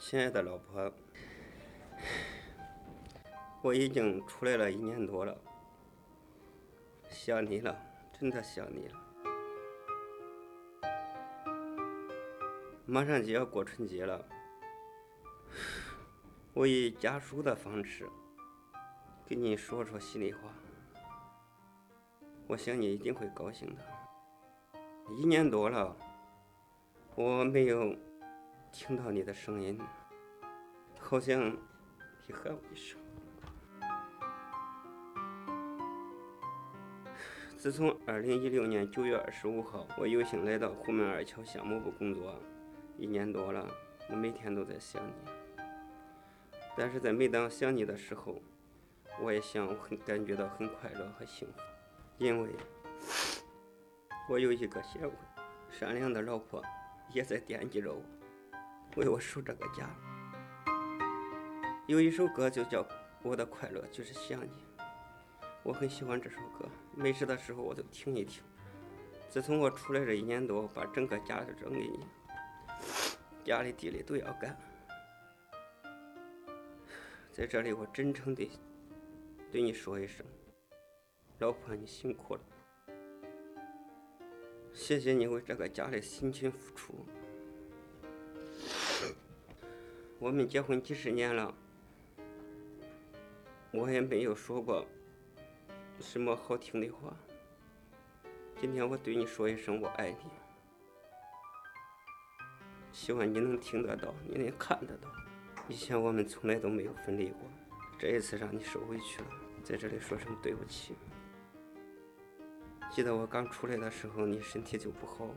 亲爱的老婆，我已经出来了一年多了，想你了，真的想你了。马上就要过春节了，我以家书的方式跟你说说心里话，我想你一定会高兴的。一年多了，我没有。听到你的声音，好像你喊我一声。自从二零一六年九月二十五号，我有幸来到虎门二桥项目部工作，一年多了，我每天都在想你。但是在每当想你的时候，我也想很感觉到很快乐和幸福，因为我有一个贤惠、善良的老婆，也在惦记着我。为我守这个家，有一首歌就叫《我的快乐就是想你》，我很喜欢这首歌，没事的时候我都听一听。自从我出来这一年多，把整个家都扔给你，家里地里都要干。在这里，我真诚地对你说一声，老婆，你辛苦了，谢谢你为这个家的辛勤付出。我们结婚几十年了，我也没有说过什么好听的话。今天我对你说一声我爱你，希望你能听得到，你能看得到。以前我们从来都没有分离过，这一次让你受委屈了，在这里说声对不起。记得我刚出来的时候，你身体就不好，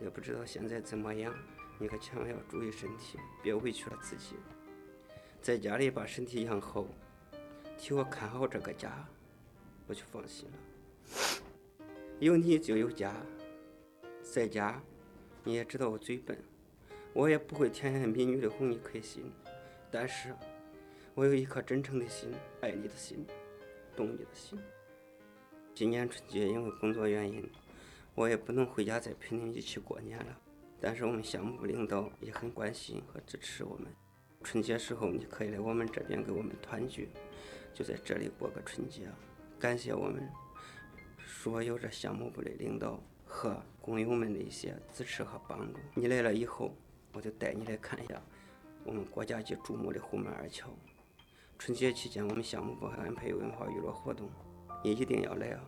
也不知道现在怎么样。你可千万要注意身体，别委屈了自己。在家里把身体养好，替我看好这个家，我就放心了。有你就有家，在家你也知道我嘴笨，我也不会甜言蜜语的哄你开心。但是，我有一颗真诚的心，爱你的心，懂你的心。今年春节因为工作原因，我也不能回家再陪你一起过年了。但是我们项目部领导也很关心和支持我们。春节时候你可以来我们这边给我们团聚，就在这里过个春节。感谢我们所有这项目部的领导和工友们的一些支持和帮助。你来了以后，我就带你来看一下我们国家级瞩目的虎门二桥。春节期间，我们项目部还安排文化娱乐活动，你一定要来啊！